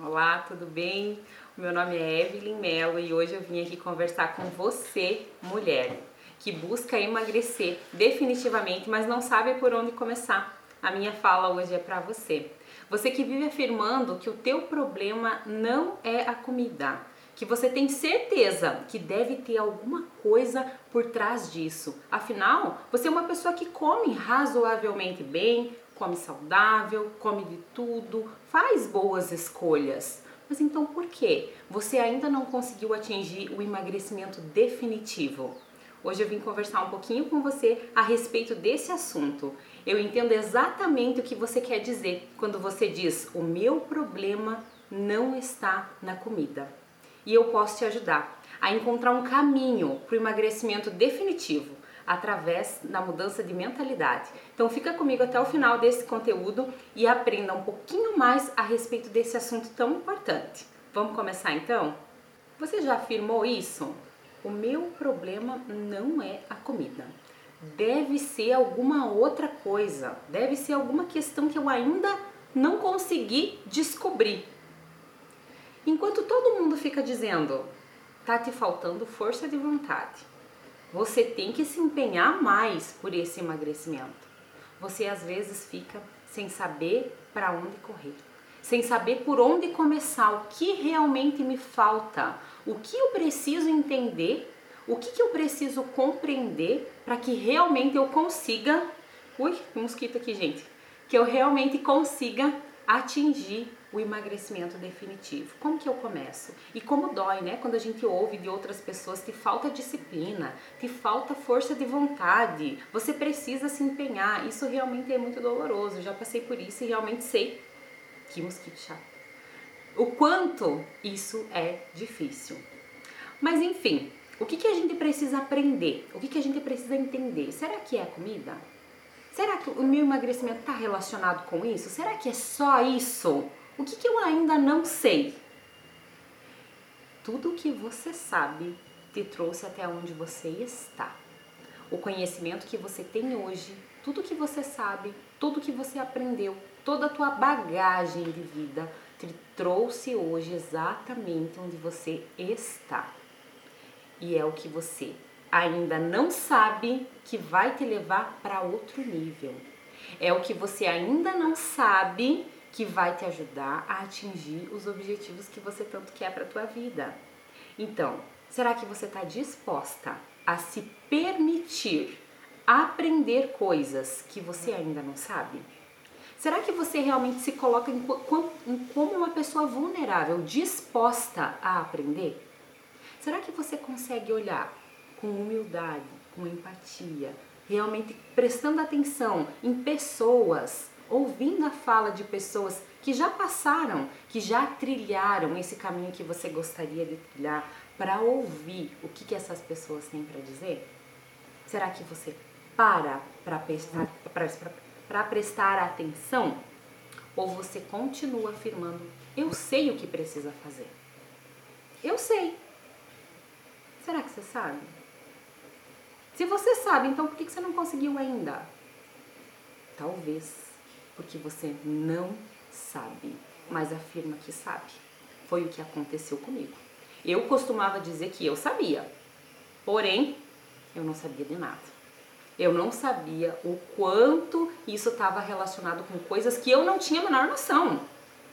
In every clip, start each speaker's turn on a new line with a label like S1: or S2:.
S1: Olá, tudo bem? Meu nome é Evelyn Mello e hoje eu vim aqui conversar com você, mulher, que busca emagrecer definitivamente, mas não sabe por onde começar. A minha fala hoje é para você. Você que vive afirmando que o teu problema não é a comida, que você tem certeza que deve ter alguma coisa por trás disso. Afinal, você é uma pessoa que come razoavelmente bem, come saudável, come de tudo, faz boas escolhas. Mas então por que você ainda não conseguiu atingir o emagrecimento definitivo? Hoje eu vim conversar um pouquinho com você a respeito desse assunto. Eu entendo exatamente o que você quer dizer quando você diz: o meu problema não está na comida. E eu posso te ajudar a encontrar um caminho para o emagrecimento definitivo através da mudança de mentalidade. Então fica comigo até o final desse conteúdo e aprenda um pouquinho mais a respeito desse assunto tão importante. Vamos começar então? Você já afirmou isso? O meu problema não é a comida. Deve ser alguma outra coisa, deve ser alguma questão que eu ainda não consegui descobrir. Enquanto todo mundo fica dizendo, tá te faltando força de vontade, você tem que se empenhar mais por esse emagrecimento. Você às vezes fica sem saber para onde correr, sem saber por onde começar, o que realmente me falta, o que eu preciso entender, o que, que eu preciso compreender para que realmente eu consiga. Ui, mosquito aqui, gente. Que eu realmente consiga atingir o emagrecimento definitivo. Como que eu começo? E como dói, né? Quando a gente ouve de outras pessoas, te falta disciplina, te falta força de vontade, você precisa se empenhar. Isso realmente é muito doloroso. Eu já passei por isso e realmente sei que mosquito chato. O quanto isso é difícil. Mas enfim, o que, que a gente precisa aprender? O que, que a gente precisa entender? Será que é a comida? Será que o meu emagrecimento está relacionado com isso? Será que é só isso? O que, que eu ainda não sei? Tudo o que você sabe te trouxe até onde você está. O conhecimento que você tem hoje, tudo que você sabe, tudo que você aprendeu, toda a tua bagagem de vida te trouxe hoje exatamente onde você está. E é o que você ainda não sabe que vai te levar para outro nível. É o que você ainda não sabe que vai te ajudar a atingir os objetivos que você tanto quer para a tua vida. Então, será que você está disposta a se permitir aprender coisas que você ainda não sabe? Será que você realmente se coloca em, como uma pessoa vulnerável, disposta a aprender? Será que você consegue olhar com humildade, com empatia, realmente prestando atenção em pessoas ouvindo a fala de pessoas que já passaram, que já trilharam esse caminho que você gostaria de trilhar, para ouvir o que, que essas pessoas têm para dizer? Será que você para para prestar, prestar atenção? Ou você continua afirmando, eu sei o que precisa fazer? Eu sei. Será que você sabe? Se você sabe, então por que você não conseguiu ainda? Talvez porque você não sabe, mas afirma que sabe. Foi o que aconteceu comigo. Eu costumava dizer que eu sabia, porém eu não sabia de nada. Eu não sabia o quanto isso estava relacionado com coisas que eu não tinha a menor noção.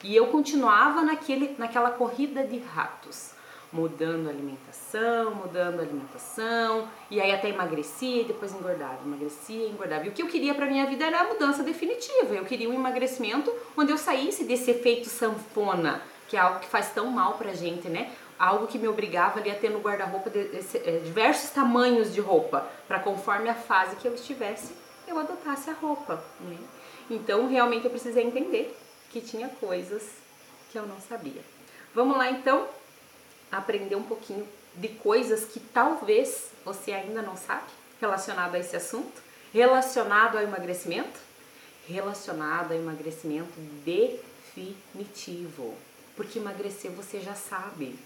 S1: E eu continuava naquele, naquela corrida de ratos mudando a alimentação, mudando a alimentação, e aí até emagrecia e depois engordava, emagrecia e engordava. E o que eu queria para minha vida era a mudança definitiva. Eu queria um emagrecimento onde eu saísse desse efeito sanfona, que é algo que faz tão mal pra gente, né? Algo que me obrigava ali a ter no guarda-roupa é, diversos tamanhos de roupa, para conforme a fase que eu estivesse, eu adotasse a roupa, né? Então, realmente eu precisei entender que tinha coisas que eu não sabia. Vamos lá então aprender um pouquinho de coisas que talvez você ainda não sabe relacionado a esse assunto, relacionado ao emagrecimento, relacionado ao emagrecimento definitivo. Porque emagrecer você já sabe.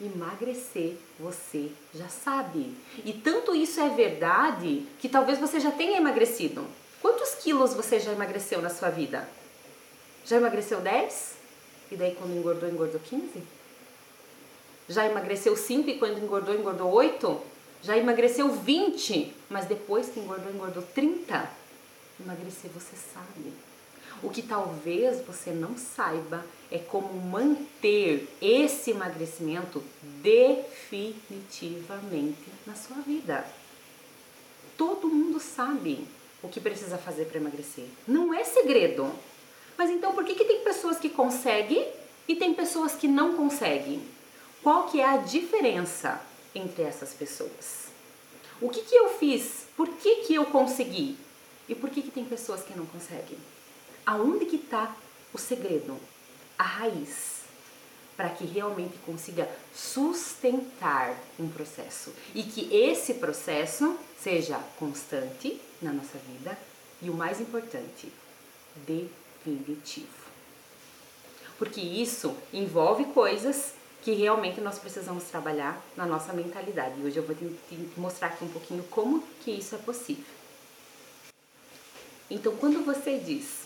S1: Emagrecer você já sabe. E tanto isso é verdade que talvez você já tenha emagrecido. Quantos quilos você já emagreceu na sua vida? Já emagreceu 10? E daí quando engordou, engordou 15? Já emagreceu 5 e quando engordou, engordou 8? Já emagreceu 20, mas depois que engordou, engordou 30? Emagrecer você sabe. O que talvez você não saiba é como manter esse emagrecimento definitivamente na sua vida. Todo mundo sabe o que precisa fazer para emagrecer. Não é segredo. Mas então por que, que tem pessoas que conseguem e tem pessoas que não conseguem? Qual que é a diferença entre essas pessoas? O que, que eu fiz? Por que, que eu consegui? E por que, que tem pessoas que não conseguem? Aonde que está o segredo? A raiz para que realmente consiga sustentar um processo e que esse processo seja constante na nossa vida e o mais importante, definitivo. Porque isso envolve coisas que realmente nós precisamos trabalhar na nossa mentalidade. E hoje eu vou te mostrar aqui um pouquinho como que isso é possível. Então, quando você diz,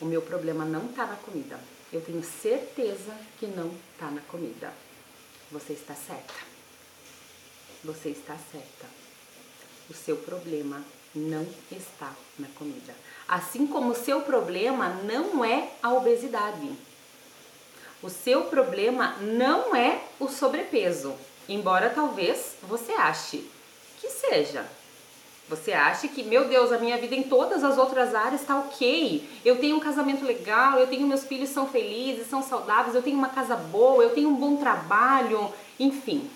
S1: o meu problema não está na comida, eu tenho certeza que não está na comida. Você está certa. Você está certa. O seu problema não está na comida. Assim como o seu problema não é a obesidade. O seu problema não é o sobrepeso, embora talvez você ache que seja. Você acha que, meu Deus, a minha vida em todas as outras áreas está ok. Eu tenho um casamento legal, eu tenho meus filhos são felizes, são saudáveis, eu tenho uma casa boa, eu tenho um bom trabalho, enfim.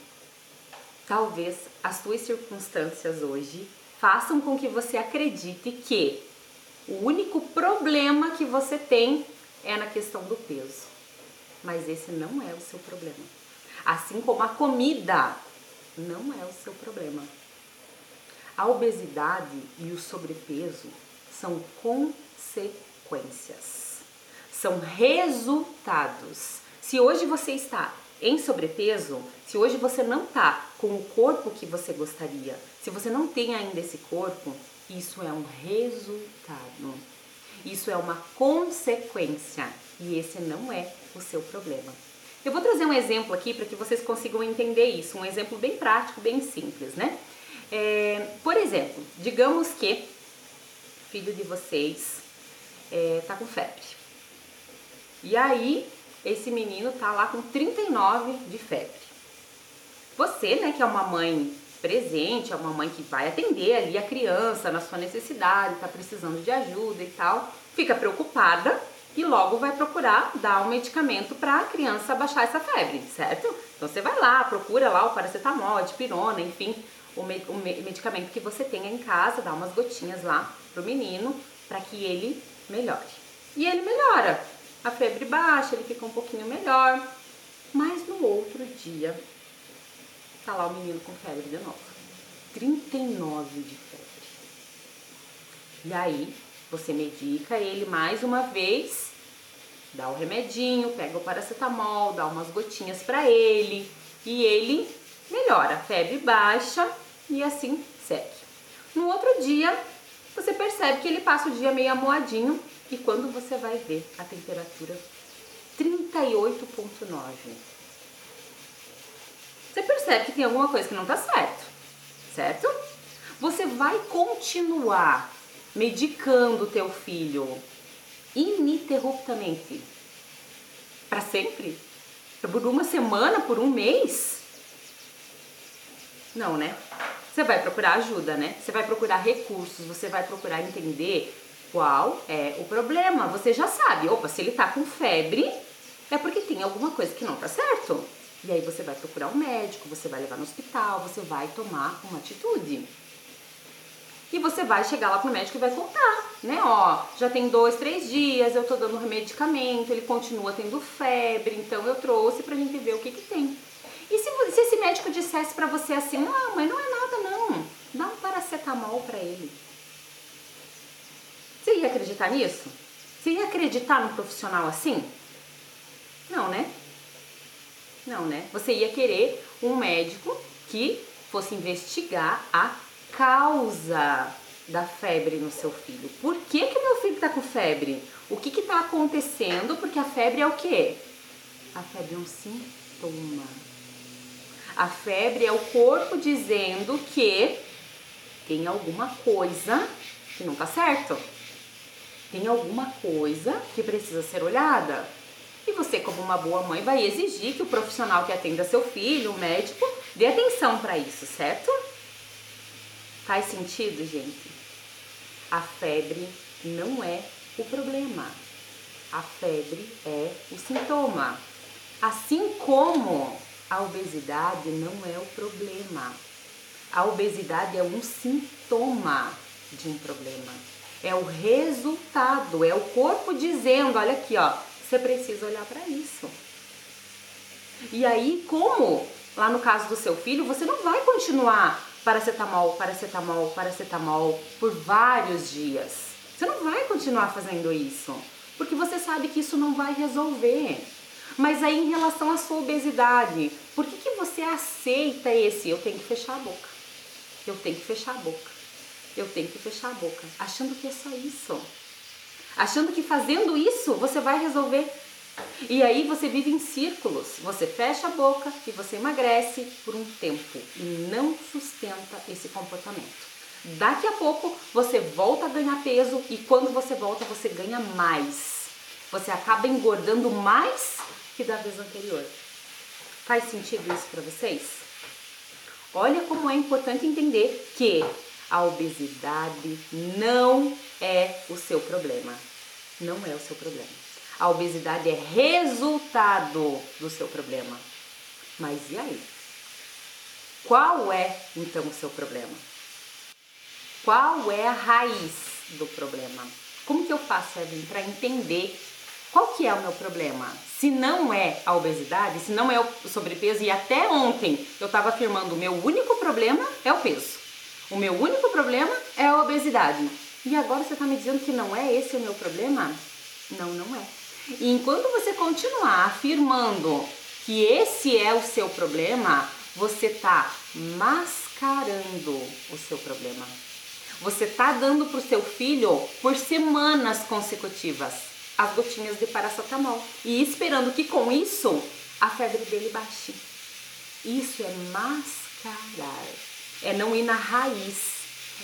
S1: Talvez as suas circunstâncias hoje façam com que você acredite que o único problema que você tem é na questão do peso. Mas esse não é o seu problema. Assim como a comida não é o seu problema. A obesidade e o sobrepeso são consequências, são resultados. Se hoje você está em sobrepeso, se hoje você não está com o corpo que você gostaria, se você não tem ainda esse corpo, isso é um resultado. Isso é uma consequência e esse não é o seu problema. Eu vou trazer um exemplo aqui para que vocês consigam entender isso, um exemplo bem prático, bem simples, né? É, por exemplo, digamos que filho de vocês é, tá com febre. E aí, esse menino tá lá com 39 de febre. Você, né, que é uma mãe presente, é uma mãe que vai atender ali a criança na sua necessidade, tá precisando de ajuda e tal, fica preocupada e logo vai procurar dar um medicamento para a criança baixar essa febre, certo? Então você vai lá, procura lá o paracetamol, a dipirona, enfim, o, me, o medicamento que você tenha em casa, dá umas gotinhas lá pro menino para que ele melhore. E ele melhora. A febre baixa, ele fica um pouquinho melhor. Mas no outro dia, tá lá o menino com febre de novo. 39 de febre. E aí, você medica ele mais uma vez, dá o remedinho, pega o paracetamol, dá umas gotinhas para ele e ele melhora. A febre baixa e assim segue. No outro dia, você percebe que ele passa o dia meio amoadinho e quando você vai ver a temperatura 38.9. Você percebe que tem alguma coisa que não está certo, certo? Você vai continuar medicando o teu filho ininterruptamente para sempre? Por uma semana, por um mês? Não, né? Você vai procurar ajuda, né? Você vai procurar recursos, você vai procurar entender qual é o problema. Você já sabe, opa, se ele tá com febre, é porque tem alguma coisa que não tá certo. E aí você vai procurar um médico, você vai levar no hospital, você vai tomar uma atitude. E você vai chegar lá pro médico e vai contar, né? Ó, já tem dois, três dias, eu tô dando medicamento, ele continua tendo febre, então eu trouxe pra gente ver o que que tem. E se, se esse médico dissesse para você assim, não, mas não é nada não, dá um paracetamol para ele. Você ia acreditar nisso? Você ia acreditar num profissional assim? Não, né? Não, né? Você ia querer um médico que fosse investigar a causa da febre no seu filho. Por que que meu filho tá com febre? O que que tá acontecendo? Porque a febre é o quê? A febre é um sintoma. A febre é o corpo dizendo que tem alguma coisa que não tá certo. Tem alguma coisa que precisa ser olhada. E você, como uma boa mãe, vai exigir que o profissional que atenda seu filho, o médico, dê atenção para isso, certo? Faz sentido, gente? A febre não é o problema. A febre é o sintoma. Assim como a obesidade não é o problema. A obesidade é um sintoma de um problema. É o resultado, é o corpo dizendo, olha aqui, ó, você precisa olhar para isso. E aí, como lá no caso do seu filho, você não vai continuar paracetamol, paracetamol, paracetamol por vários dias. Você não vai continuar fazendo isso, porque você sabe que isso não vai resolver. Mas aí em relação à sua obesidade, por que, que você aceita esse eu tenho que fechar a boca? Eu tenho que fechar a boca. Eu tenho que fechar a boca, achando que é só isso. Achando que fazendo isso você vai resolver e aí você vive em círculos. Você fecha a boca e você emagrece por um tempo e não sustenta esse comportamento. Daqui a pouco você volta a ganhar peso e quando você volta você ganha mais. Você acaba engordando mais que da vez anterior. Faz sentido isso para vocês? Olha como é importante entender que a obesidade não é o seu problema. Não é o seu problema. A obesidade é resultado do seu problema. Mas e aí? Qual é então o seu problema? Qual é a raiz do problema? Como que eu faço, para entender qual que é o meu problema? Se não é a obesidade, se não é o sobrepeso, e até ontem eu estava afirmando o meu único problema é o peso. O meu único problema é a obesidade. E agora você está me dizendo que não é esse o meu problema? Não, não é. E enquanto você continuar afirmando que esse é o seu problema, você está mascarando o seu problema. Você está dando para o seu filho por semanas consecutivas as gotinhas de paracetamol e esperando que com isso a febre dele baixe. Isso é mascarar, é não ir na raiz,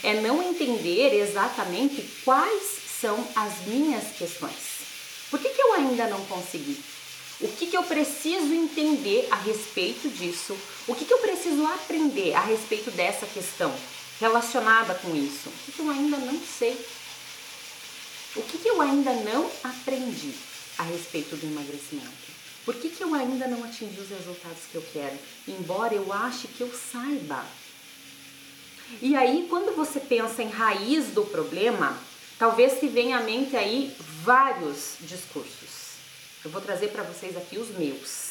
S1: é não entender exatamente quais são as minhas questões. Por que, que eu ainda não consegui? O que, que eu preciso entender a respeito disso? O que, que eu preciso aprender a respeito dessa questão relacionada com isso? O que, que eu ainda não sei? O que, que eu ainda não aprendi a respeito do emagrecimento? Por que, que eu ainda não atingi os resultados que eu quero? Embora eu ache que eu saiba. E aí, quando você pensa em raiz do problema, Talvez se venha à mente aí vários discursos. Eu vou trazer para vocês aqui os meus,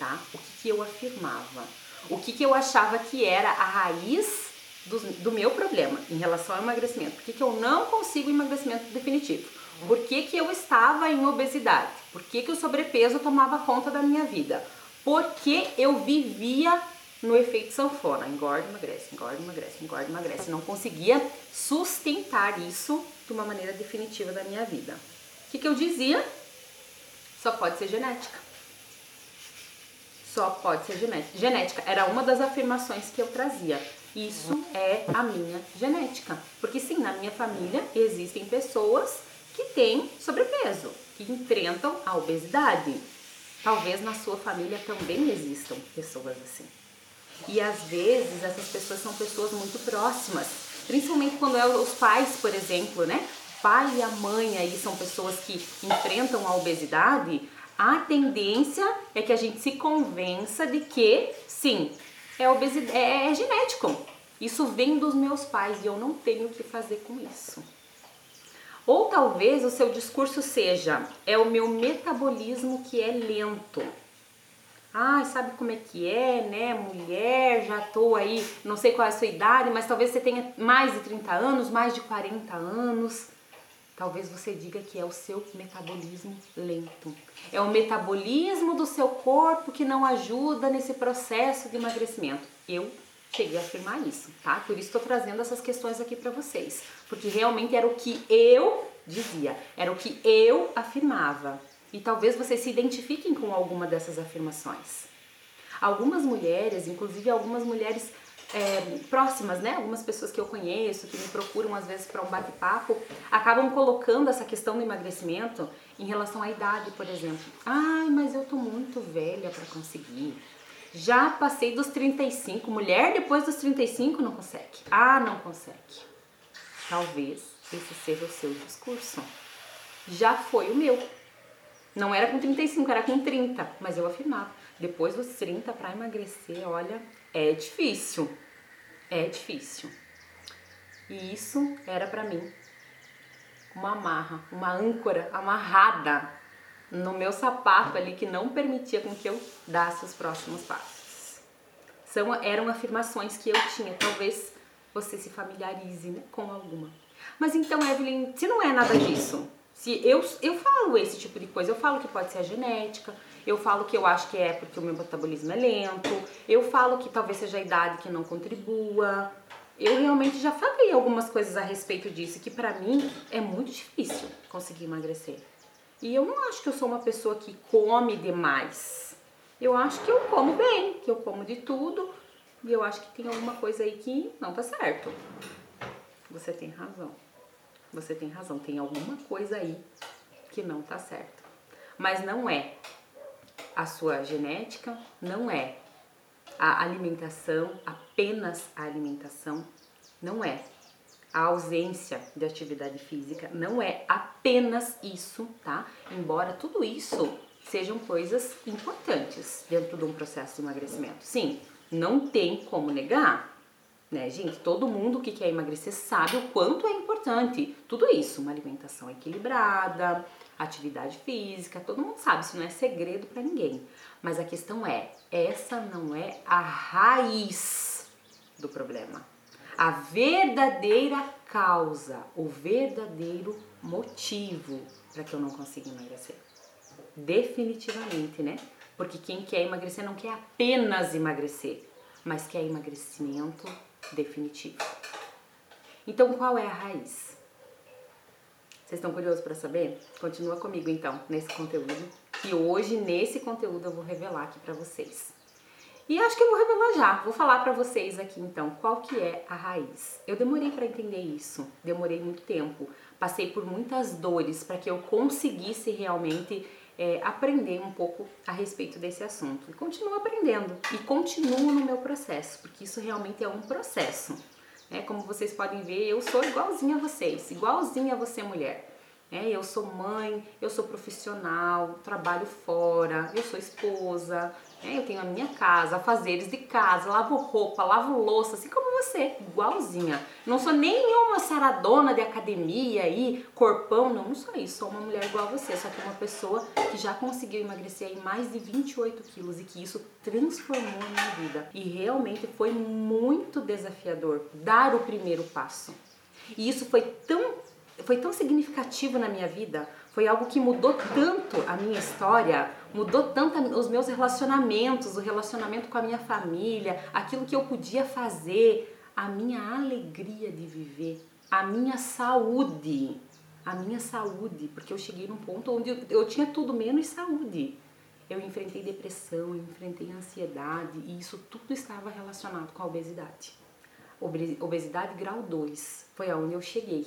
S1: tá? O que, que eu afirmava, o que, que eu achava que era a raiz do, do meu problema em relação ao emagrecimento. Por que, que eu não consigo emagrecimento definitivo? Por que, que eu estava em obesidade? Por que, que o sobrepeso tomava conta da minha vida? Por que eu vivia no efeito sanfona, engorda, emagrece, engorda, emagrece, engorda, emagrece. Não conseguia sustentar isso de uma maneira definitiva da minha vida. O que, que eu dizia? Só pode ser genética. Só pode ser genética. Era uma das afirmações que eu trazia. Isso é a minha genética. Porque sim, na minha família existem pessoas que têm sobrepeso, que enfrentam a obesidade. Talvez na sua família também existam pessoas assim. E às vezes essas pessoas são pessoas muito próximas, principalmente quando é os pais, por exemplo, né? Pai e a mãe aí são pessoas que enfrentam a obesidade. A tendência é que a gente se convença de que, sim, é, obesidade, é, é genético. Isso vem dos meus pais e eu não tenho o que fazer com isso. Ou talvez o seu discurso seja: é o meu metabolismo que é lento. Ah, sabe como é que é, né? Mulher, já tô aí, não sei qual é a sua idade, mas talvez você tenha mais de 30 anos, mais de 40 anos. Talvez você diga que é o seu metabolismo lento. É o metabolismo do seu corpo que não ajuda nesse processo de emagrecimento. Eu cheguei a afirmar isso, tá? Por isso estou trazendo essas questões aqui para vocês, porque realmente era o que eu dizia, era o que eu afirmava. E talvez vocês se identifiquem com alguma dessas afirmações. Algumas mulheres, inclusive algumas mulheres é, próximas, né? Algumas pessoas que eu conheço, que me procuram às vezes para um bate-papo, acabam colocando essa questão do emagrecimento em relação à idade, por exemplo. Ai, mas eu tô muito velha para conseguir. Já passei dos 35. Mulher depois dos 35 não consegue. Ah, não consegue. Talvez esse seja o seu discurso. Já foi o meu. Não era com 35, era com 30, mas eu afirmava. Depois dos 30 para emagrecer, olha, é difícil. É difícil. E isso era para mim uma amarra, uma âncora amarrada no meu sapato ali que não permitia com que eu dasse os próximos passos. São, eram afirmações que eu tinha, talvez você se familiarize com alguma. Mas então, Evelyn, se não é nada disso, se eu, eu falo esse tipo de coisa, eu falo que pode ser a genética, eu falo que eu acho que é porque o meu metabolismo é lento, eu falo que talvez seja a idade que não contribua. Eu realmente já falei algumas coisas a respeito disso, que para mim é muito difícil conseguir emagrecer. E eu não acho que eu sou uma pessoa que come demais. Eu acho que eu como bem, que eu como de tudo. E eu acho que tem alguma coisa aí que não tá certo. Você tem razão. Você tem razão. Tem alguma coisa aí que não tá certo. Mas não é a sua genética, não é a alimentação, apenas a alimentação, não é a ausência de atividade física não é apenas isso, tá? Embora tudo isso sejam coisas importantes dentro de um processo de emagrecimento. Sim, não tem como negar, né, gente? Todo mundo que quer emagrecer sabe o quanto é importante tudo isso, uma alimentação equilibrada, atividade física, todo mundo sabe, isso não é segredo para ninguém. Mas a questão é, essa não é a raiz do problema a verdadeira causa, o verdadeiro motivo para que eu não consiga emagrecer. Definitivamente, né? Porque quem quer emagrecer não quer apenas emagrecer, mas quer emagrecimento definitivo. Então, qual é a raiz? Vocês estão curiosos para saber? Continua comigo então nesse conteúdo, que hoje nesse conteúdo eu vou revelar aqui para vocês. E acho que eu vou revelar já, vou falar para vocês aqui então qual que é a raiz. Eu demorei para entender isso, demorei muito tempo, passei por muitas dores para que eu conseguisse realmente é, aprender um pouco a respeito desse assunto. E continuo aprendendo e continuo no meu processo, porque isso realmente é um processo. Né? Como vocês podem ver, eu sou igualzinha a vocês, igualzinha a você mulher. É, eu sou mãe, eu sou profissional, trabalho fora, eu sou esposa, eu tenho a minha casa, fazeres de casa, lavo roupa, lavo louça, assim como você, igualzinha. Não sou nenhuma saradona de academia aí, corpão, não, não sou isso. Sou uma mulher igual a você, só que uma pessoa que já conseguiu emagrecer aí mais de 28 quilos e que isso transformou a minha vida. E realmente foi muito desafiador dar o primeiro passo. E isso foi tão foi tão significativo na minha vida, foi algo que mudou tanto a minha história, mudou tanto os meus relacionamentos, o relacionamento com a minha família, aquilo que eu podia fazer, a minha alegria de viver, a minha saúde, a minha saúde, porque eu cheguei num ponto onde eu tinha tudo menos saúde. Eu enfrentei depressão, eu enfrentei ansiedade e isso tudo estava relacionado com a obesidade. Obesidade grau 2 foi aonde eu cheguei.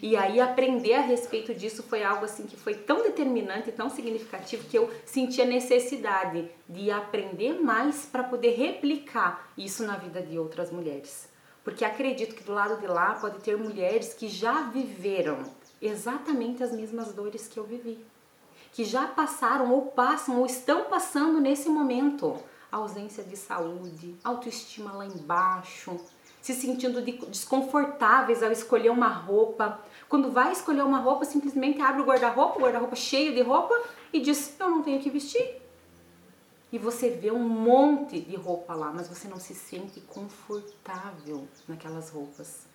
S1: E aí aprender a respeito disso foi algo assim que foi tão determinante, tão significativo que eu senti a necessidade de aprender mais para poder replicar isso na vida de outras mulheres. Porque acredito que do lado de lá pode ter mulheres que já viveram exatamente as mesmas dores que eu vivi. Que já passaram ou passam ou estão passando nesse momento. ausência de saúde, autoestima lá embaixo, se sentindo desconfortáveis ao escolher uma roupa. Quando vai escolher uma roupa, simplesmente abre o guarda-roupa, o guarda-roupa cheio de roupa e diz: Eu não tenho que vestir. E você vê um monte de roupa lá, mas você não se sente confortável naquelas roupas.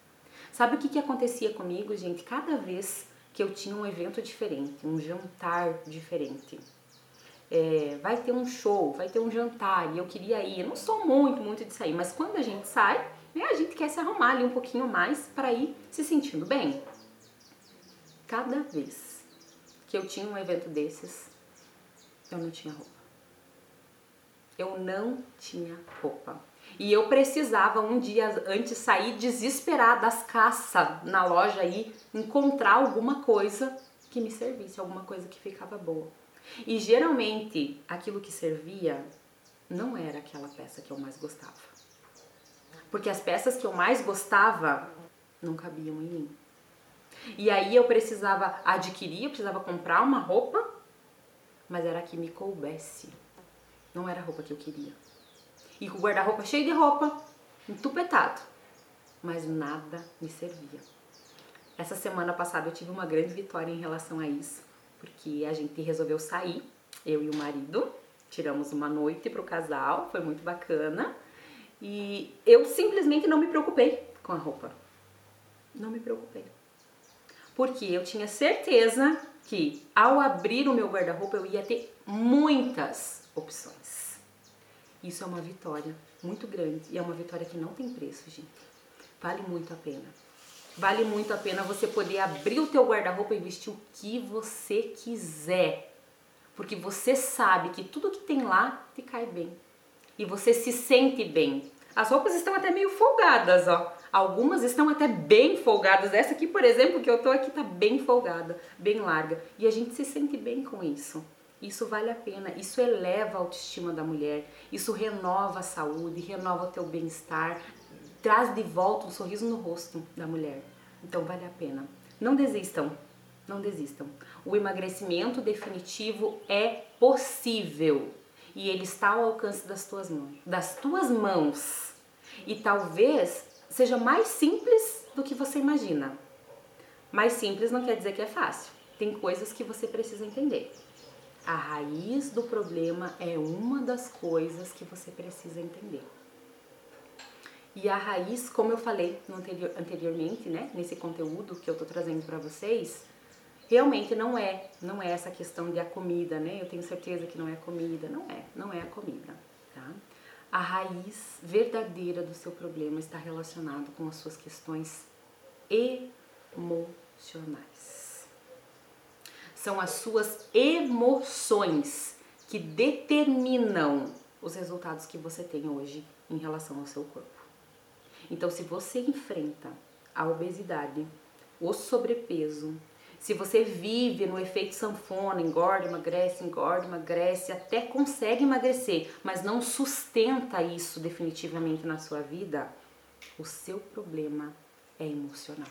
S1: Sabe o que, que acontecia comigo, gente? Cada vez que eu tinha um evento diferente, um jantar diferente, é, vai ter um show, vai ter um jantar e eu queria ir. Eu não sou muito, muito de sair, mas quando a gente sai, né, a gente quer se arrumar ali um pouquinho mais para ir se sentindo bem. Cada vez que eu tinha um evento desses, eu não tinha roupa. Eu não tinha roupa. E eu precisava um dia antes sair desesperada das caças na loja aí, encontrar alguma coisa que me servisse, alguma coisa que ficava boa. E geralmente aquilo que servia não era aquela peça que eu mais gostava. Porque as peças que eu mais gostava não cabiam em mim. E aí eu precisava adquirir, eu precisava comprar uma roupa, mas era que me coubesse. Não era a roupa que eu queria. E com o guarda-roupa cheio de roupa, entupetado. Mas nada me servia. Essa semana passada eu tive uma grande vitória em relação a isso, porque a gente resolveu sair, eu e o marido, tiramos uma noite pro casal, foi muito bacana. E eu simplesmente não me preocupei com a roupa. Não me preocupei. Porque eu tinha certeza que ao abrir o meu guarda-roupa eu ia ter muitas opções. Isso é uma vitória muito grande e é uma vitória que não tem preço, gente. Vale muito a pena. Vale muito a pena você poder abrir o teu guarda-roupa e vestir o que você quiser. Porque você sabe que tudo que tem lá te cai bem. E você se sente bem. As roupas estão até meio folgadas, ó. Algumas estão até bem folgadas. Essa aqui, por exemplo, que eu tô aqui, tá bem folgada, bem larga. E a gente se sente bem com isso. Isso vale a pena, isso eleva a autoestima da mulher, isso renova a saúde, renova o teu bem-estar, traz de volta um sorriso no rosto da mulher. Então vale a pena. Não desistam, não desistam. O emagrecimento definitivo é possível e ele está ao alcance das tuas mãos, das tuas mãos. E talvez seja mais simples do que você imagina. Mais simples não quer dizer que é fácil. Tem coisas que você precisa entender. A raiz do problema é uma das coisas que você precisa entender. E a raiz, como eu falei anterior, anteriormente, né, nesse conteúdo que eu tô trazendo para vocês, realmente não é, não é essa questão de a comida, né? Eu tenho certeza que não é comida, não é, não é a comida, tá? a raiz verdadeira do seu problema está relacionado com as suas questões emocionais. São as suas emoções que determinam os resultados que você tem hoje em relação ao seu corpo. Então, se você enfrenta a obesidade, o sobrepeso, se você vive no efeito sanfona, engorda, emagrece, engorda, emagrece, até consegue emagrecer, mas não sustenta isso definitivamente na sua vida, o seu problema é emocional.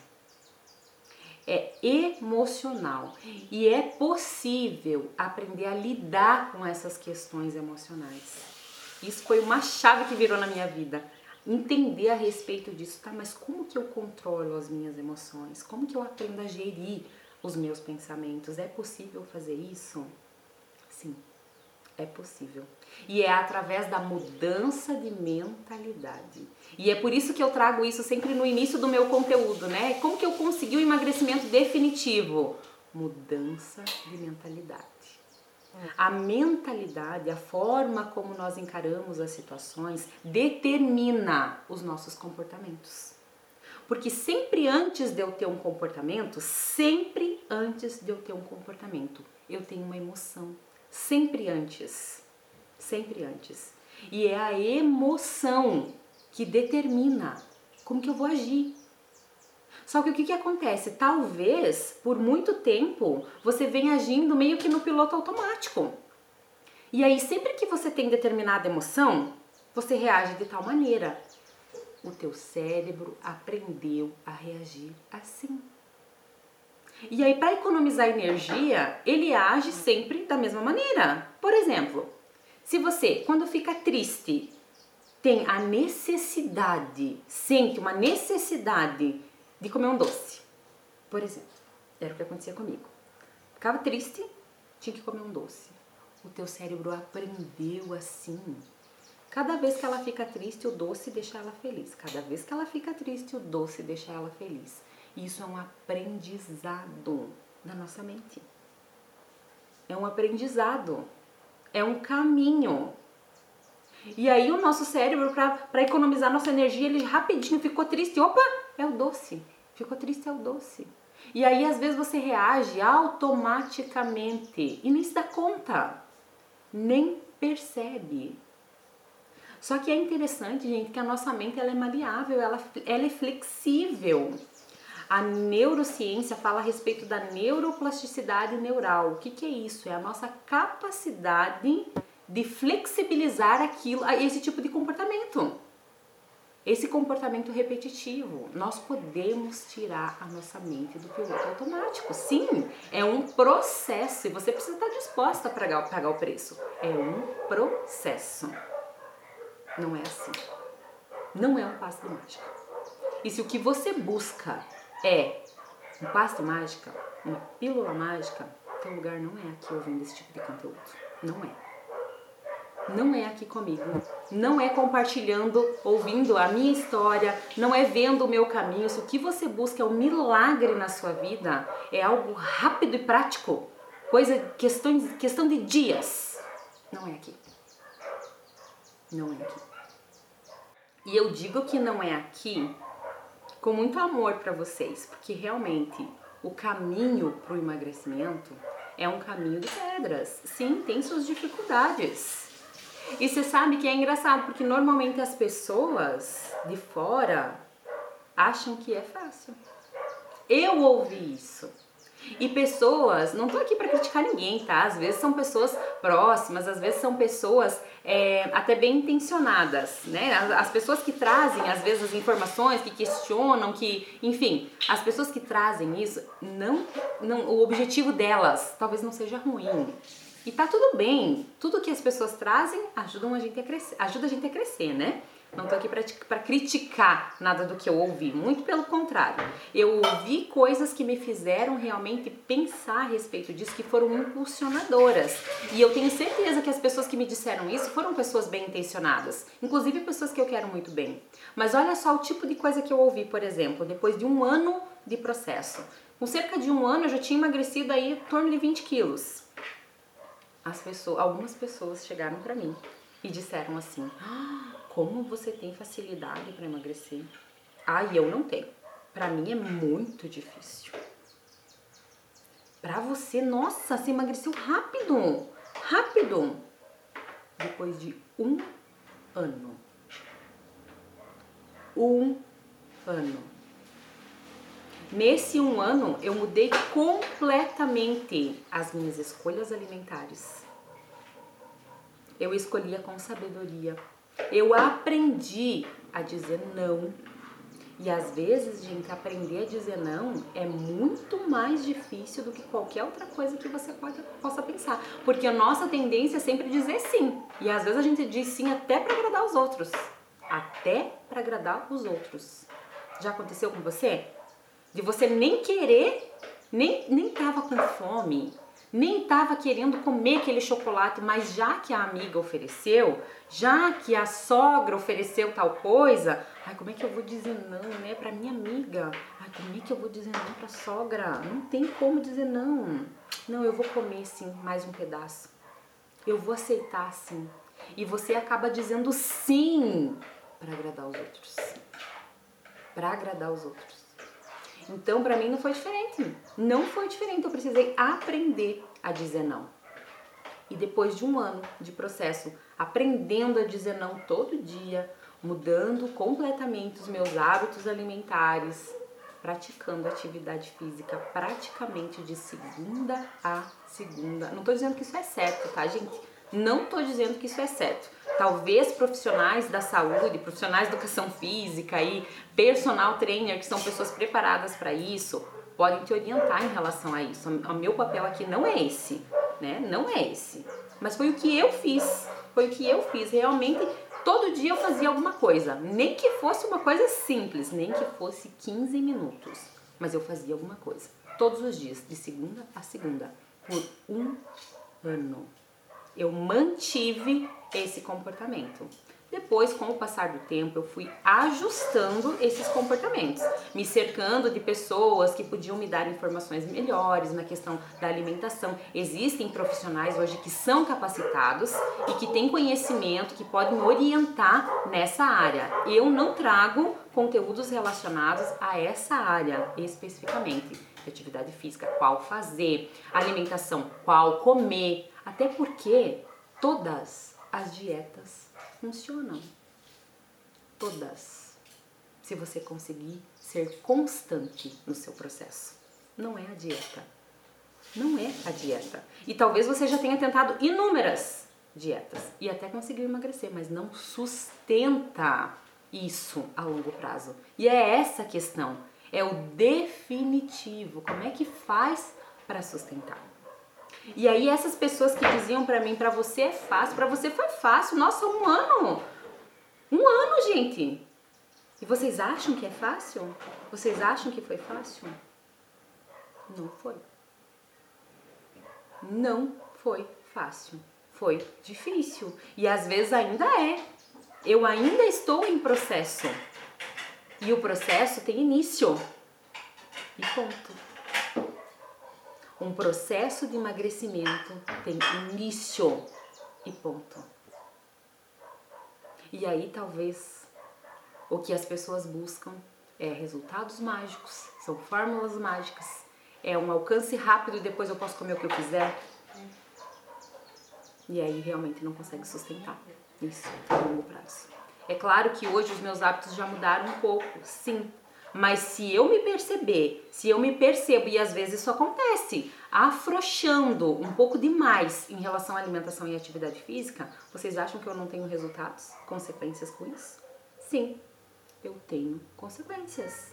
S1: É emocional e é possível aprender a lidar com essas questões emocionais. Isso foi uma chave que virou na minha vida entender a respeito disso, tá? Mas como que eu controlo as minhas emoções? Como que eu aprendo a gerir os meus pensamentos. É possível fazer isso? Sim, é possível. E é através da mudança de mentalidade. E é por isso que eu trago isso sempre no início do meu conteúdo, né? Como que eu consegui o emagrecimento definitivo? Mudança de mentalidade. A mentalidade, a forma como nós encaramos as situações, determina os nossos comportamentos. Porque sempre antes de eu ter um comportamento, sempre antes de eu ter um comportamento, eu tenho uma emoção. Sempre antes. Sempre antes. E é a emoção que determina como que eu vou agir. Só que o que, que acontece? Talvez, por muito tempo, você venha agindo meio que no piloto automático. E aí, sempre que você tem determinada emoção, você reage de tal maneira o teu cérebro aprendeu a reagir assim. E aí, para economizar energia, ele age sempre da mesma maneira. Por exemplo, se você, quando fica triste, tem a necessidade, sente uma necessidade de comer um doce, por exemplo, era o que acontecia comigo. Ficava triste, tinha que comer um doce. O teu cérebro aprendeu assim Cada vez que ela fica triste, o doce deixa ela feliz. Cada vez que ela fica triste, o doce deixa ela feliz. Isso é um aprendizado da nossa mente. É um aprendizado. É um caminho. E aí o nosso cérebro, para economizar nossa energia, ele rapidinho ficou triste. Opa, é o doce. Ficou triste, é o doce. E aí às vezes você reage automaticamente e nem se dá conta, nem percebe. Só que é interessante, gente, que a nossa mente ela é maleável, ela, ela é flexível. A neurociência fala a respeito da neuroplasticidade neural. O que, que é isso? É a nossa capacidade de flexibilizar aquilo, esse tipo de comportamento. Esse comportamento repetitivo, nós podemos tirar a nossa mente do piloto automático. Sim, é um processo e você precisa estar disposta a pagar, pagar o preço. É um processo. Não é assim. Não é um passo de mágica. E se o que você busca é um passe de mágica, uma pílula mágica, teu lugar não é aqui ouvindo esse tipo de conteúdo. Não é. Não é aqui comigo. Não é compartilhando, ouvindo a minha história, não é vendo o meu caminho. Se o que você busca é um milagre na sua vida, é algo rápido e prático, coisa, questões, questão de dias. Não é aqui. Não é aqui. E eu digo que não é aqui com muito amor para vocês, porque realmente o caminho para o emagrecimento é um caminho de pedras. Sim, tem suas dificuldades. E você sabe que é engraçado, porque normalmente as pessoas de fora acham que é fácil. Eu ouvi isso. E pessoas, não tô aqui para criticar ninguém, tá? Às vezes são pessoas próximas, às vezes são pessoas é, até bem intencionadas, né? As, as, pessoas que trazem, às vezes, as informações, que questionam, que, enfim, as pessoas que trazem isso, não, não, o objetivo delas talvez não seja ruim. E tá tudo bem. Tudo que as pessoas trazem ajudam a gente a crescer, ajuda a gente a crescer, né? Não tô aqui para criticar nada do que eu ouvi, muito pelo contrário. Eu ouvi coisas que me fizeram realmente pensar a respeito disso, que foram impulsionadoras. E eu tenho certeza que as pessoas que me disseram isso foram pessoas bem intencionadas, inclusive pessoas que eu quero muito bem. Mas olha só o tipo de coisa que eu ouvi, por exemplo, depois de um ano de processo. Com cerca de um ano eu já tinha emagrecido aí em torno de 20 quilos. As pessoas, algumas pessoas chegaram para mim e disseram assim: ah, como você tem facilidade para emagrecer? Ah, e eu não tenho. Para mim é muito difícil. Para você, nossa, você emagreceu rápido, rápido. Depois de um ano. Um ano. Nesse um ano, eu mudei completamente as minhas escolhas alimentares. Eu escolhia com sabedoria, eu aprendi a dizer não. E às vezes, gente, aprender a dizer não é muito mais difícil do que qualquer outra coisa que você pode, possa pensar. Porque a nossa tendência é sempre dizer sim. E às vezes a gente diz sim até para agradar os outros. Até para agradar os outros. Já aconteceu com você? De você nem querer, nem, nem tava com fome, nem estava querendo comer aquele chocolate, mas já que a amiga ofereceu, já que a sogra ofereceu tal coisa, ai, como é que eu vou dizer não, né, para minha amiga? Ai, como é que eu vou dizer não para sogra? Não tem como dizer não. Não, eu vou comer sim, mais um pedaço. Eu vou aceitar sim. E você acaba dizendo sim para agradar os outros. Para agradar os outros. Então, para mim não foi diferente. Não foi diferente. Eu precisei aprender a dizer não. E depois de um ano de processo, aprendendo a dizer não todo dia, mudando completamente os meus hábitos alimentares, praticando atividade física praticamente de segunda a segunda. Não estou dizendo que isso é certo, tá, gente? Não estou dizendo que isso é certo. Talvez profissionais da saúde, profissionais de educação física e personal trainer, que são pessoas preparadas para isso, podem te orientar em relação a isso. O meu papel aqui não é esse, né? Não é esse. Mas foi o que eu fiz. Foi o que eu fiz. Realmente, todo dia eu fazia alguma coisa. Nem que fosse uma coisa simples, nem que fosse 15 minutos. Mas eu fazia alguma coisa. Todos os dias, de segunda a segunda, por um ano eu mantive esse comportamento. Depois, com o passar do tempo, eu fui ajustando esses comportamentos, me cercando de pessoas que podiam me dar informações melhores na questão da alimentação. Existem profissionais hoje que são capacitados e que têm conhecimento, que podem orientar nessa área. Eu não trago conteúdos relacionados a essa área especificamente. de atividade física, qual fazer, alimentação, qual comer, até porque todas as dietas funcionam. Todas. Se você conseguir ser constante no seu processo. Não é a dieta. Não é a dieta. E talvez você já tenha tentado inúmeras dietas e até conseguiu emagrecer, mas não sustenta isso a longo prazo. E é essa a questão. É o definitivo. Como é que faz para sustentar? E aí essas pessoas que diziam para mim, para você é fácil, para você foi fácil. Nossa, um ano. Um ano, gente. E vocês acham que é fácil? Vocês acham que foi fácil? Não foi. Não foi fácil. Foi difícil. E às vezes ainda é. Eu ainda estou em processo. E o processo tem início. E ponto. Um processo de emagrecimento tem início e ponto. E aí talvez o que as pessoas buscam é resultados mágicos, são fórmulas mágicas, é um alcance rápido e depois eu posso comer o que eu quiser. E aí realmente não consegue sustentar isso a longo prazo. É claro que hoje os meus hábitos já mudaram um pouco, sim. Mas se eu me perceber, se eu me percebo, e às vezes isso acontece, afrouxando um pouco demais em relação à alimentação e atividade física, vocês acham que eu não tenho resultados, consequências com isso? Sim, eu tenho consequências.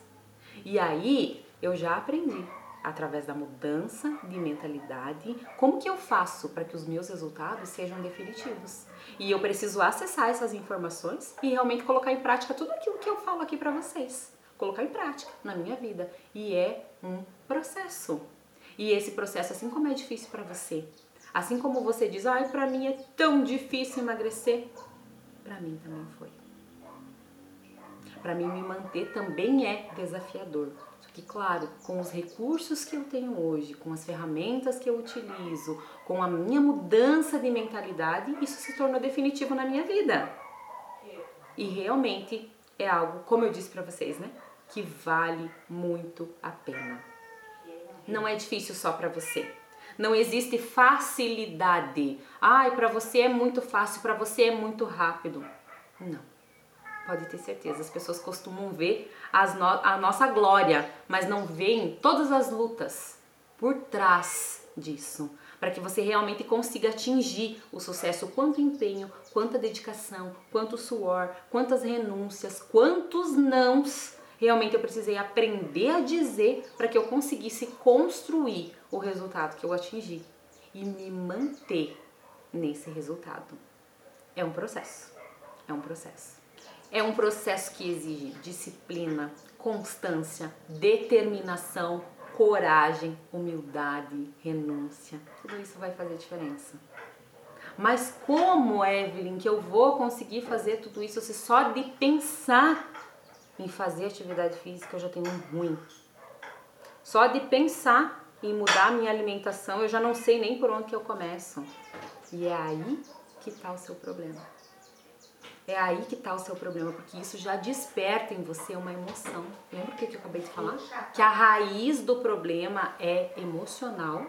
S1: E aí eu já aprendi através da mudança de mentalidade, como que eu faço para que os meus resultados sejam definitivos? E eu preciso acessar essas informações e realmente colocar em prática tudo aquilo que eu falo aqui para vocês. Colocar em prática na minha vida. E é um processo. E esse processo, assim como é difícil para você, assim como você diz, ai, para mim é tão difícil emagrecer, para mim também foi. Para mim me manter também é desafiador. Só que, claro, com os recursos que eu tenho hoje, com as ferramentas que eu utilizo, com a minha mudança de mentalidade, isso se tornou definitivo na minha vida. E realmente é algo, como eu disse para vocês, né? Que vale muito a pena. Não é difícil só para você. Não existe facilidade. Ai, para você é muito fácil, para você é muito rápido. Não pode ter certeza. As pessoas costumam ver no a nossa glória, mas não veem todas as lutas por trás disso. Para que você realmente consiga atingir o sucesso, quanto empenho, quanta dedicação, quanto suor, quantas renúncias, quantos nãos realmente eu precisei aprender a dizer para que eu conseguisse construir o resultado que eu atingi e me manter nesse resultado. É um processo. É um processo. É um processo que exige disciplina, constância, determinação, coragem, humildade, renúncia. Tudo isso vai fazer diferença. Mas como, Evelyn, que eu vou conseguir fazer tudo isso se só de pensar em fazer atividade física eu já tenho um ruim? Só de pensar em mudar a minha alimentação eu já não sei nem por onde que eu começo. E é aí que está o seu problema. É aí que está o seu problema, porque isso já desperta em você uma emoção. Lembra o que eu acabei de falar? Que a raiz do problema é emocional,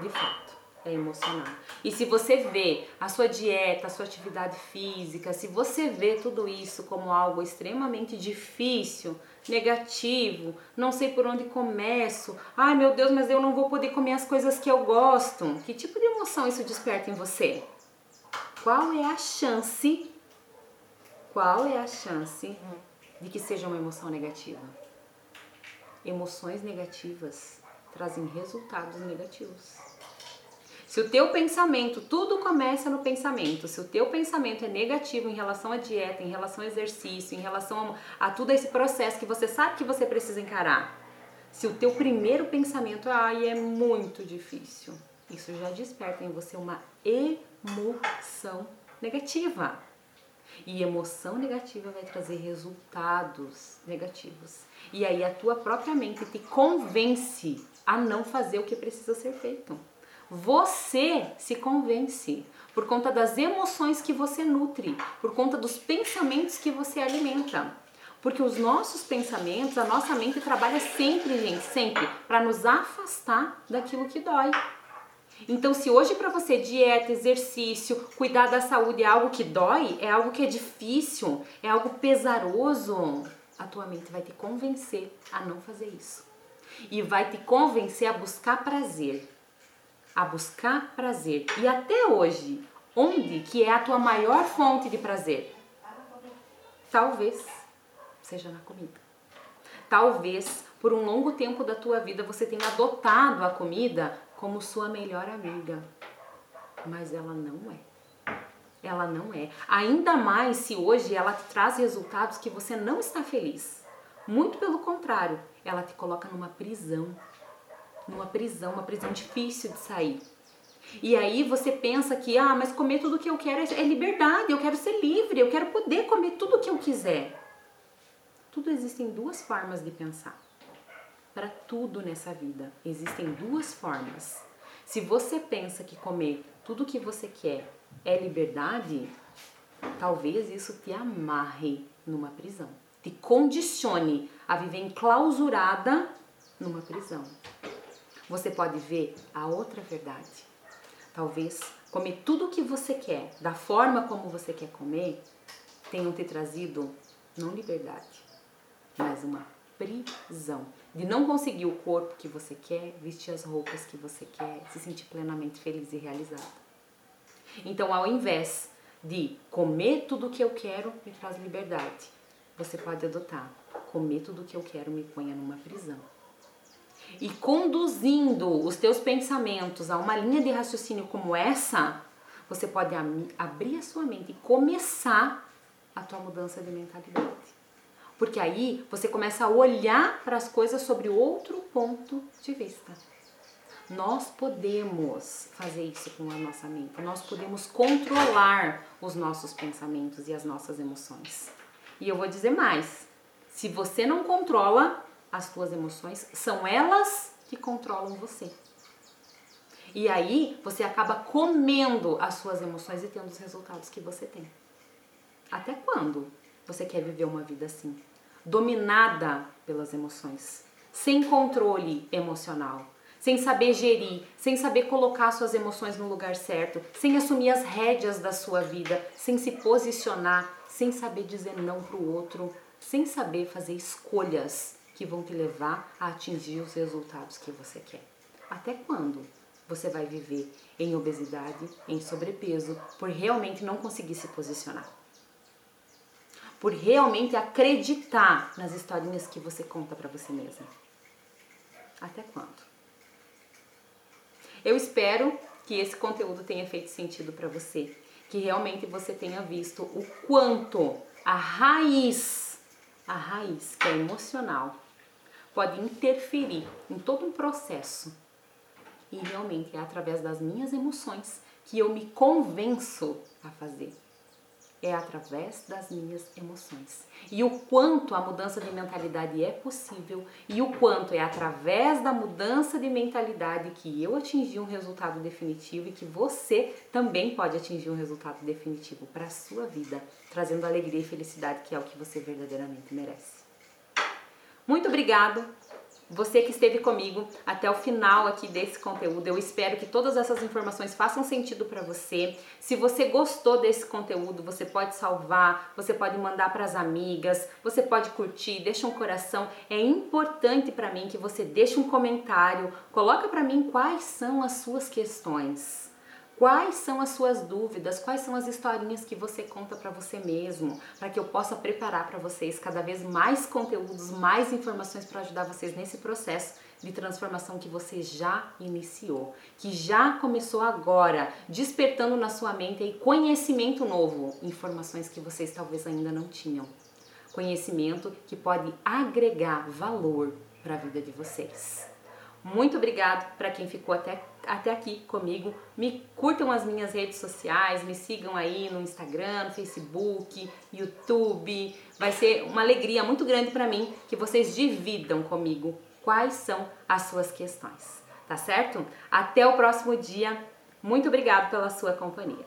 S1: de fato, é emocional. E se você vê a sua dieta, a sua atividade física, se você vê tudo isso como algo extremamente difícil, negativo, não sei por onde começo, ai meu Deus, mas eu não vou poder comer as coisas que eu gosto. Que tipo de emoção isso desperta em você? qual é a chance, qual é a chance de que seja uma emoção negativa? Emoções negativas trazem resultados negativos. Se o teu pensamento, tudo começa no pensamento. Se o teu pensamento é negativo em relação à dieta, em relação ao exercício, em relação a, a todo esse processo que você sabe que você precisa encarar. Se o teu primeiro pensamento, ai, é muito difícil, isso já desperta em você uma emoção negativa. E emoção negativa vai trazer resultados negativos. E aí a tua própria mente te convence a não fazer o que precisa ser feito. Você se convence por conta das emoções que você nutre, por conta dos pensamentos que você alimenta. Porque os nossos pensamentos, a nossa mente trabalha sempre, gente, sempre, para nos afastar daquilo que dói. Então, se hoje para você dieta, exercício, cuidar da saúde é algo que dói, é algo que é difícil, é algo pesaroso, a tua mente vai te convencer a não fazer isso. E vai te convencer a buscar prazer. A buscar prazer. E até hoje, onde que é a tua maior fonte de prazer? Talvez seja na comida. Talvez por um longo tempo da tua vida você tenha adotado a comida como sua melhor amiga, mas ela não é. Ela não é. Ainda mais se hoje ela te traz resultados que você não está feliz. Muito pelo contrário, ela te coloca numa prisão. Numa prisão, uma prisão difícil de sair. E aí você pensa que, ah, mas comer tudo que eu quero é liberdade, eu quero ser livre, eu quero poder comer tudo que eu quiser. Tudo existem duas formas de pensar. Para tudo nessa vida existem duas formas. Se você pensa que comer tudo que você quer é liberdade, talvez isso te amarre numa prisão, te condicione a viver enclausurada numa prisão. Você pode ver a outra verdade. Talvez comer tudo o que você quer, da forma como você quer comer, tenham te trazido não liberdade, mas uma prisão. De não conseguir o corpo que você quer, vestir as roupas que você quer, se sentir plenamente feliz e realizado. Então, ao invés de comer tudo o que eu quero, me traz liberdade. Você pode adotar. Comer tudo o que eu quero me ponha numa prisão. E conduzindo os teus pensamentos a uma linha de raciocínio como essa, você pode abrir a sua mente e começar a tua mudança de mentalidade. Porque aí você começa a olhar para as coisas sobre outro ponto de vista. Nós podemos fazer isso com a nossa mente. Nós podemos controlar os nossos pensamentos e as nossas emoções. E eu vou dizer mais: se você não controla as suas emoções, são elas que controlam você. E aí você acaba comendo as suas emoções e tendo os resultados que você tem. Até quando você quer viver uma vida assim? dominada pelas emoções, sem controle emocional, sem saber gerir, sem saber colocar suas emoções no lugar certo, sem assumir as rédeas da sua vida, sem se posicionar, sem saber dizer não para o outro, sem saber fazer escolhas que vão te levar a atingir os resultados que você quer. Até quando você vai viver em obesidade, em sobrepeso, por realmente não conseguir se posicionar? por realmente acreditar nas historinhas que você conta para você mesma. Até quando? Eu espero que esse conteúdo tenha feito sentido para você, que realmente você tenha visto o quanto a raiz, a raiz que é emocional, pode interferir em todo um processo. E realmente é através das minhas emoções que eu me convenço a fazer é através das minhas emoções. E o quanto a mudança de mentalidade é possível e o quanto é através da mudança de mentalidade que eu atingi um resultado definitivo e que você também pode atingir um resultado definitivo para a sua vida, trazendo alegria e felicidade que é o que você verdadeiramente merece. Muito obrigado você que esteve comigo até o final aqui desse conteúdo. Eu espero que todas essas informações façam sentido para você. Se você gostou desse conteúdo, você pode salvar, você pode mandar para as amigas, você pode curtir, deixa um coração. É importante para mim que você deixe um comentário, coloca para mim quais são as suas questões. Quais são as suas dúvidas? Quais são as historinhas que você conta para você mesmo? Para que eu possa preparar para vocês cada vez mais conteúdos, mais informações para ajudar vocês nesse processo de transformação que você já iniciou, que já começou agora, despertando na sua mente aí conhecimento novo, informações que vocês talvez ainda não tinham. Conhecimento que pode agregar valor para a vida de vocês. Muito obrigado para quem ficou até, até aqui comigo. Me curtam as minhas redes sociais, me sigam aí no Instagram, no Facebook, YouTube. Vai ser uma alegria muito grande para mim que vocês dividam comigo quais são as suas questões, tá certo? Até o próximo dia. Muito obrigado pela sua companhia.